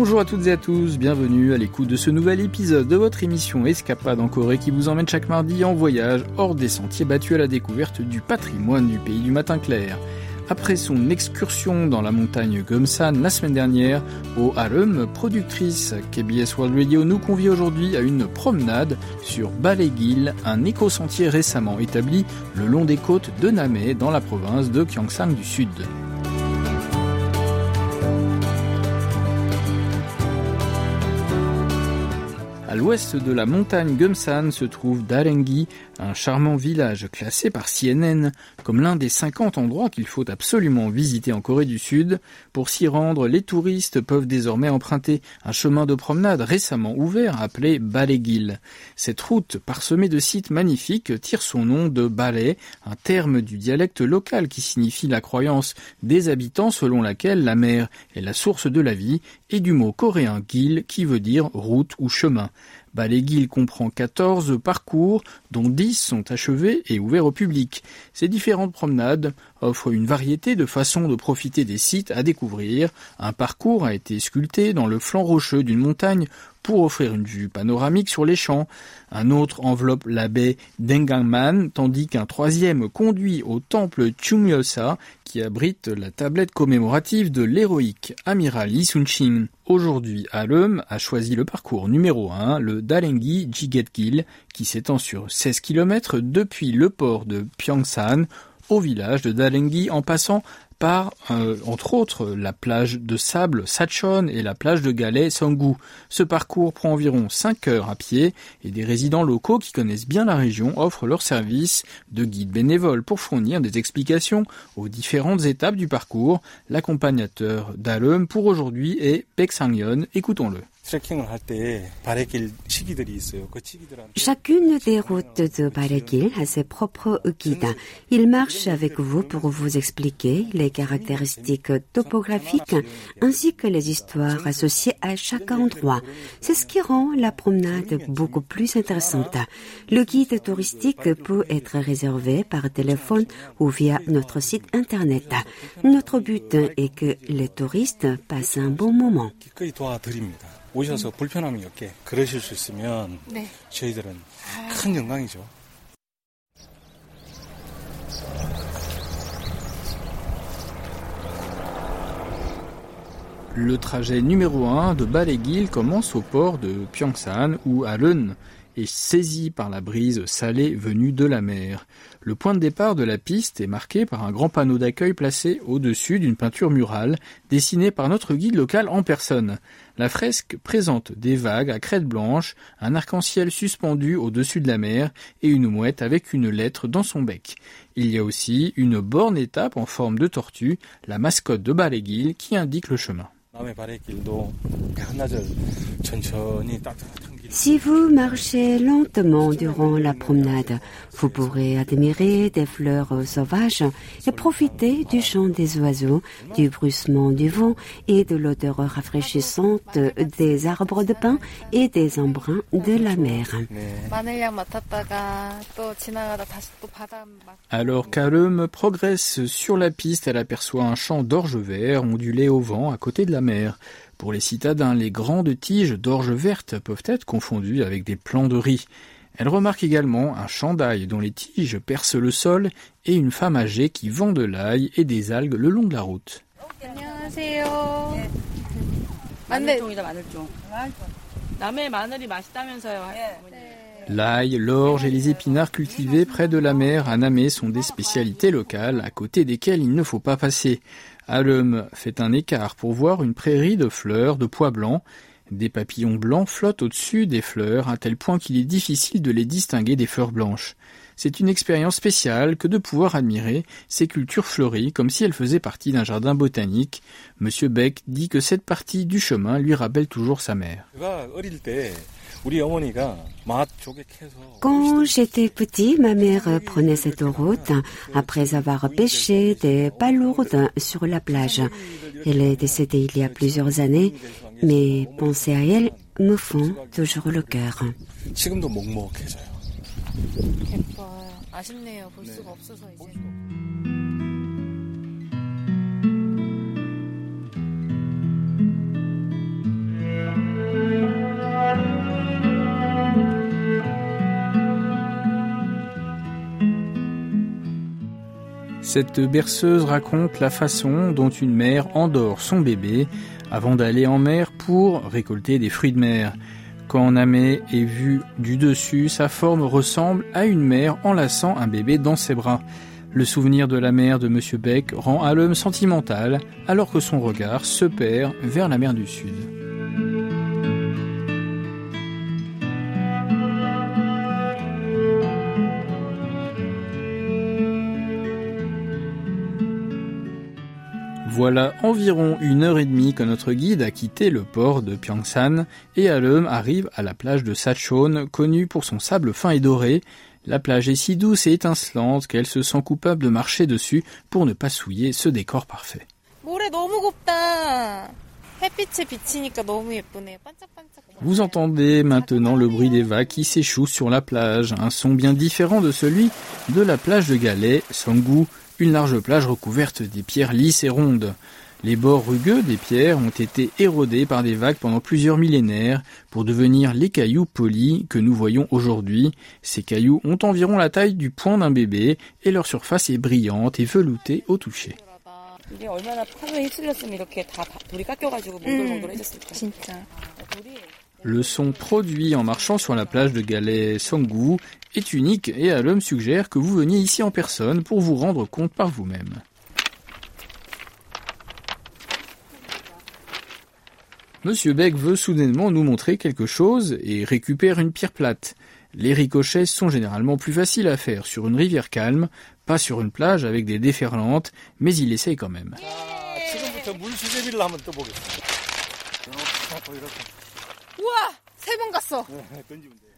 Bonjour à toutes et à tous, bienvenue à l'écoute de ce nouvel épisode de votre émission Escapade en Corée qui vous emmène chaque mardi en voyage hors des sentiers battus à la découverte du patrimoine du pays du matin clair. Après son excursion dans la montagne Gumsan la semaine dernière, au Harum, productrice KBS World Radio nous convie aujourd'hui à une promenade sur Balegil, un éco-sentier récemment établi le long des côtes de Namé dans la province de Gyeongsang du Sud. À l'ouest de la montagne Gumsan se trouve Darengi, un charmant village classé par CNN comme l'un des 50 endroits qu'il faut absolument visiter en Corée du Sud. Pour s'y rendre, les touristes peuvent désormais emprunter un chemin de promenade récemment ouvert appelé Balegil. Cette route parsemée de sites magnifiques tire son nom de Balai, un terme du dialecte local qui signifie la croyance des habitants selon laquelle la mer est la source de la vie et du mot coréen gil qui veut dire route ou chemin. Baléguil comprend 14 parcours, dont 10 sont achevés et ouverts au public. Ces différentes promenades offrent une variété de façons de profiter des sites à découvrir. Un parcours a été sculpté dans le flanc rocheux d'une montagne pour offrir une vue panoramique sur les champs. Un autre enveloppe la baie d'Engangman, tandis qu'un troisième conduit au temple Chumyosa, qui abrite la tablette commémorative de l'héroïque amiral Lee Sun-shin. Aujourd'hui, Alum a choisi le parcours numéro 1, le Dalengi Jigetgil, qui s'étend sur 16 km depuis le port de Pyeongsan au village de Dalengi en passant par, euh, entre autres, la plage de sable Sachon et la plage de galets Sangu. Ce parcours prend environ 5 heures à pied et des résidents locaux qui connaissent bien la région offrent leur service de guide bénévole pour fournir des explications aux différentes étapes du parcours. L'accompagnateur d'Alum pour aujourd'hui est Sang-yeon. Écoutons-le. Chacune des routes de Barekil a ses propres guides. Ils marchent avec vous pour vous expliquer les caractéristiques topographiques ainsi que les histoires associées à chaque endroit. C'est ce qui rend la promenade beaucoup plus intéressante. Le guide touristique peut être réservé par téléphone ou via notre site internet. Notre but est que les touristes passent un bon moment. 오셔서 불편함이 없게 그러실 수 있으면 네. 저희들은 큰 영광이죠. Le trajet numéro 1 de Balegil commence au port de Pyeongsan ou à Leun est saisi par la brise salée venue de la mer. Le point de départ de la piste est marqué par un grand panneau d'accueil placé au-dessus d'une peinture murale dessinée par notre guide local en personne. La fresque présente des vagues à crête blanche, un arc-en-ciel suspendu au-dessus de la mer et une mouette avec une lettre dans son bec. Il y a aussi une borne étape en forme de tortue, la mascotte de Baléguil, qui indique le chemin. Si vous marchez lentement durant la promenade, vous pourrez admirer des fleurs sauvages et profiter du chant des oiseaux, du bruissement du vent et de l'odeur rafraîchissante des arbres de pin et des embruns de la mer. Alors qu'Alum progresse sur la piste, elle aperçoit un champ d'orge vert ondulé au vent à côté de la mer. Pour les citadins, les grandes tiges d'orge verte peuvent être confondues avec des plants de riz. Elle remarque également un champ d'ail dont les tiges percent le sol et une femme âgée qui vend de l'ail et des algues le long de la route. L'ail, l'orge et les épinards cultivés près de la mer à Namé sont des spécialités locales à côté desquelles il ne faut pas passer. Fait un écart pour voir une prairie de fleurs de pois blancs. Des papillons blancs flottent au-dessus des fleurs à tel point qu'il est difficile de les distinguer des fleurs blanches. C'est une expérience spéciale que de pouvoir admirer ces cultures fleuries comme si elles faisaient partie d'un jardin botanique. Monsieur Beck dit que cette partie du chemin lui rappelle toujours sa mère. Quand j'étais petit, ma mère prenait cette route après avoir pêché des palourdes sur la plage. Elle est décédée il y a plusieurs années, mais penser à elle me font toujours le cœur. Cette berceuse raconte la façon dont une mère endort son bébé avant d'aller en mer pour récolter des fruits de mer. Quand Namé est vu du dessus, sa forme ressemble à une mère enlaçant un bébé dans ses bras. Le souvenir de la mère de M. Beck rend à l'homme sentimental alors que son regard se perd vers la mer du Sud. Voilà environ une heure et demie que notre guide a quitté le port de Pyongsan et Alum arrive à la plage de Sachon, connue pour son sable fin et doré. La plage est si douce et étincelante qu'elle se sent coupable de marcher dessus pour ne pas souiller ce décor parfait. Vous entendez maintenant le bruit des vagues qui s'échouent sur la plage, un son bien différent de celui de la plage de Galais, Songu, une large plage recouverte des pierres lisses et rondes. Les bords rugueux des pierres ont été érodés par des vagues pendant plusieurs millénaires pour devenir les cailloux polis que nous voyons aujourd'hui. Ces cailloux ont environ la taille du poing d'un bébé et leur surface est brillante et veloutée au toucher. Le son produit en marchant sur la plage de Galais Songu est unique et Alum suggère que vous veniez ici en personne pour vous rendre compte par vous-même. Monsieur Beck veut soudainement nous montrer quelque chose et récupère une pierre plate. Les ricochets sont généralement plus faciles à faire sur une rivière calme, pas sur une plage avec des déferlantes, mais il essaye quand même.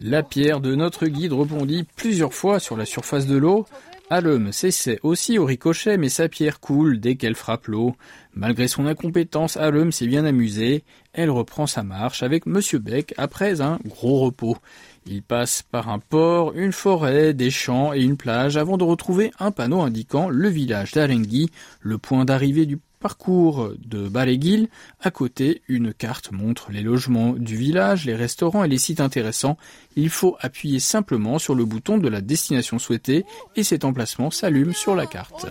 La pierre de notre guide rebondit plusieurs fois sur la surface de l'eau. Alum s'essaie aussi au ricochet, mais sa pierre coule dès qu'elle frappe l'eau. Malgré son incompétence, Alum s'est bien amusé. Elle reprend sa marche avec Monsieur Beck après un gros repos. Il passe par un port, une forêt, des champs et une plage avant de retrouver un panneau indiquant le village d'Arengui, le point d'arrivée du parcours de Baléguil. À côté, une carte montre les logements du village, les restaurants et les sites intéressants. Il faut appuyer simplement sur le bouton de la destination souhaitée et cet emplacement s'allume sur la carte.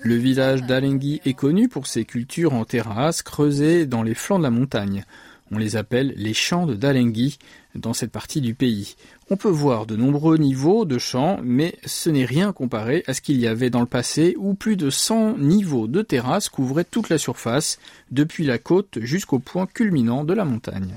Le village d'Alenghi est connu pour ses cultures en terrasse creusées dans les flancs de la montagne. On les appelle les champs de Dalenghi dans cette partie du pays. On peut voir de nombreux niveaux de champs, mais ce n'est rien comparé à ce qu'il y avait dans le passé où plus de 100 niveaux de terrasses couvraient toute la surface, depuis la côte jusqu'au point culminant de la montagne.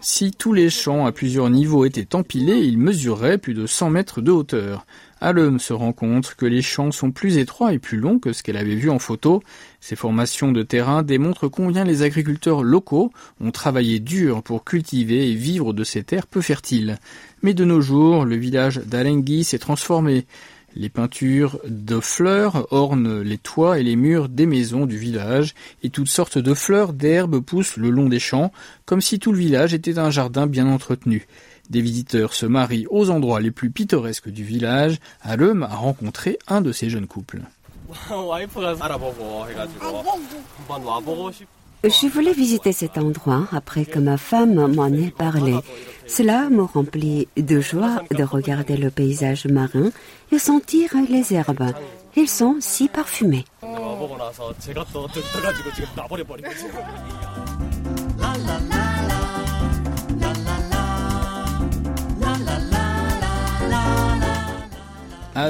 Si tous les champs à plusieurs niveaux étaient empilés, ils mesureraient plus de 100 mètres de hauteur. Alum se rend compte que les champs sont plus étroits et plus longs que ce qu'elle avait vu en photo. Ces formations de terrain démontrent combien les agriculteurs locaux ont travaillé dur pour cultiver et vivre de ces terres peu fertiles. Mais de nos jours, le village d'Alenghi s'est transformé. Les peintures de fleurs ornent les toits et les murs des maisons du village, et toutes sortes de fleurs d'herbes poussent le long des champs, comme si tout le village était un jardin bien entretenu. Des visiteurs se marient aux endroits les plus pittoresques du village. Alum a rencontré un de ces jeunes couples. Je voulais visiter cet endroit après que ma femme m'en ait parlé. Cela me remplit de joie de regarder le paysage marin et sentir les herbes. Ils sont si parfumés.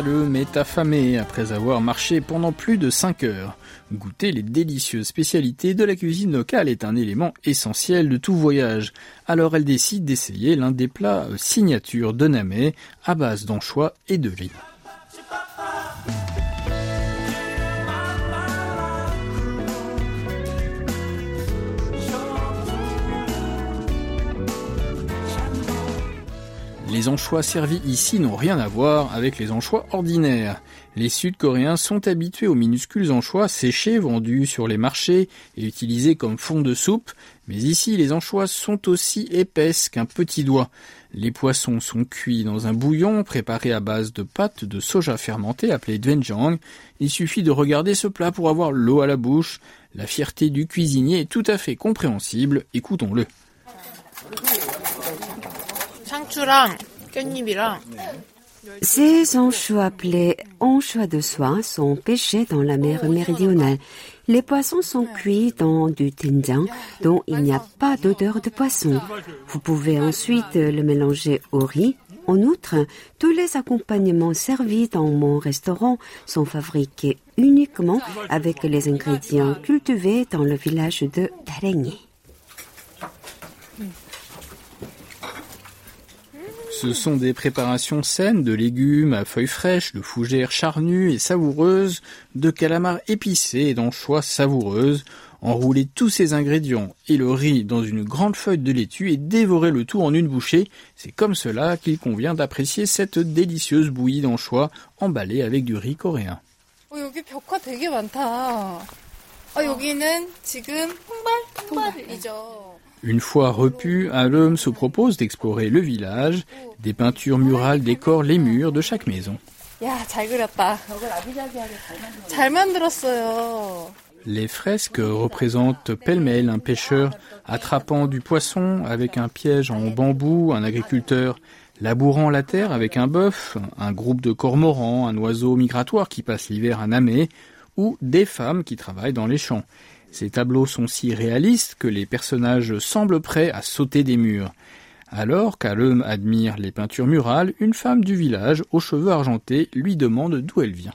Alum est affamé après avoir marché pendant plus de 5 heures. Goûter les délicieuses spécialités de la cuisine locale est un élément essentiel de tout voyage. Alors elle décide d'essayer l'un des plats signatures de Namé à base d'anchois et de riz. Les anchois servis ici n'ont rien à voir avec les anchois ordinaires. Les Sud-Coréens sont habitués aux minuscules anchois séchés vendus sur les marchés et utilisés comme fond de soupe, mais ici les anchois sont aussi épaisses qu'un petit doigt. Les poissons sont cuits dans un bouillon préparé à base de pâte de soja fermentée appelée doenjang. Il suffit de regarder ce plat pour avoir l'eau à la bouche. La fierté du cuisinier est tout à fait compréhensible, écoutons-le. Ces anchois appelés anchois de soie sont pêchés dans la mer méridionale. Les poissons sont cuits dans du doenjang dont il n'y a pas d'odeur de poisson. Vous pouvez ensuite le mélanger au riz. En outre, tous les accompagnements servis dans mon restaurant sont fabriqués uniquement avec les ingrédients cultivés dans le village de Darengi. Ce sont des préparations saines de légumes à feuilles fraîches, de fougères charnues et savoureuses, de calamars épicés et d'anchois savoureuses. Enrouler tous ces ingrédients et le riz dans une grande feuille de laitue et dévorer le tout en une bouchée, c'est comme cela qu'il convient d'apprécier cette délicieuse bouillie d'anchois emballée avec du riz coréen. Une fois repu, un homme se propose d'explorer le village. Des peintures murales décorent les murs de chaque maison. Les fresques représentent pêle-mêle un pêcheur attrapant du poisson avec un piège en bambou, un agriculteur labourant la terre avec un bœuf, un groupe de cormorans, un oiseau migratoire qui passe l'hiver à Namé, ou des femmes qui travaillent dans les champs. Ces tableaux sont si réalistes que les personnages semblent prêts à sauter des murs. Alors qu'Alum admire les peintures murales, une femme du village aux cheveux argentés lui demande d'où elle vient.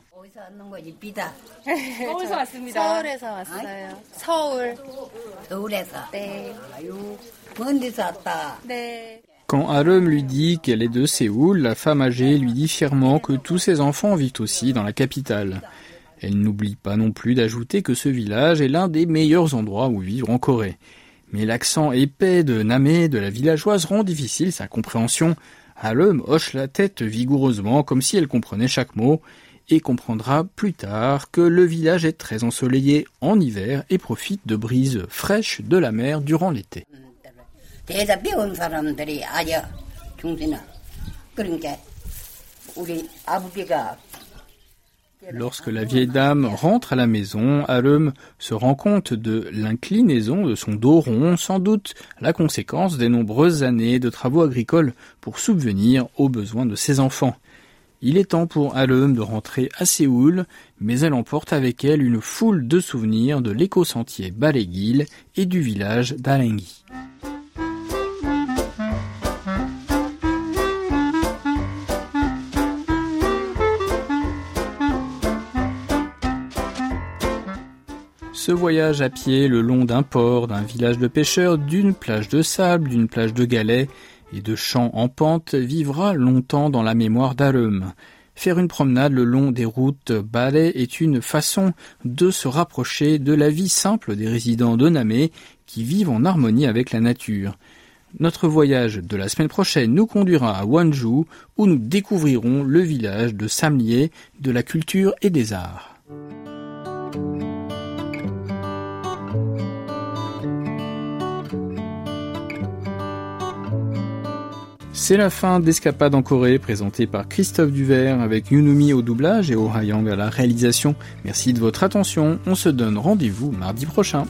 Quand Alum lui dit qu'elle est de Séoul, la femme âgée lui dit fièrement que tous ses enfants vivent aussi dans la capitale. Elle n'oublie pas non plus d'ajouter que ce village est l'un des meilleurs endroits où vivre en Corée. Mais l'accent épais de Namé de la villageoise rend difficile sa compréhension. Halem hoche la tête vigoureusement comme si elle comprenait chaque mot et comprendra plus tard que le village est très ensoleillé en hiver et profite de brises fraîches de la mer durant l'été. Lorsque la vieille dame rentre à la maison, Alum se rend compte de l'inclinaison de son dos rond, sans doute la conséquence des nombreuses années de travaux agricoles pour subvenir aux besoins de ses enfants. Il est temps pour Alum de rentrer à Séoul, mais elle emporte avec elle une foule de souvenirs de l'éco-sentier Balegil et du village d'Alengi. Ce voyage à pied le long d'un port, d'un village de pêcheurs, d'une plage de sable, d'une plage de galets et de champs en pente vivra longtemps dans la mémoire d'Alum. Faire une promenade le long des routes balais est une façon de se rapprocher de la vie simple des résidents de Namé qui vivent en harmonie avec la nature. Notre voyage de la semaine prochaine nous conduira à Wanju où nous découvrirons le village de Samlier de la culture et des arts. C'est la fin d'Escapade en Corée, présentée par Christophe Duvert avec Yunumi au doublage et Oh Hayang à la réalisation. Merci de votre attention. On se donne rendez-vous mardi prochain.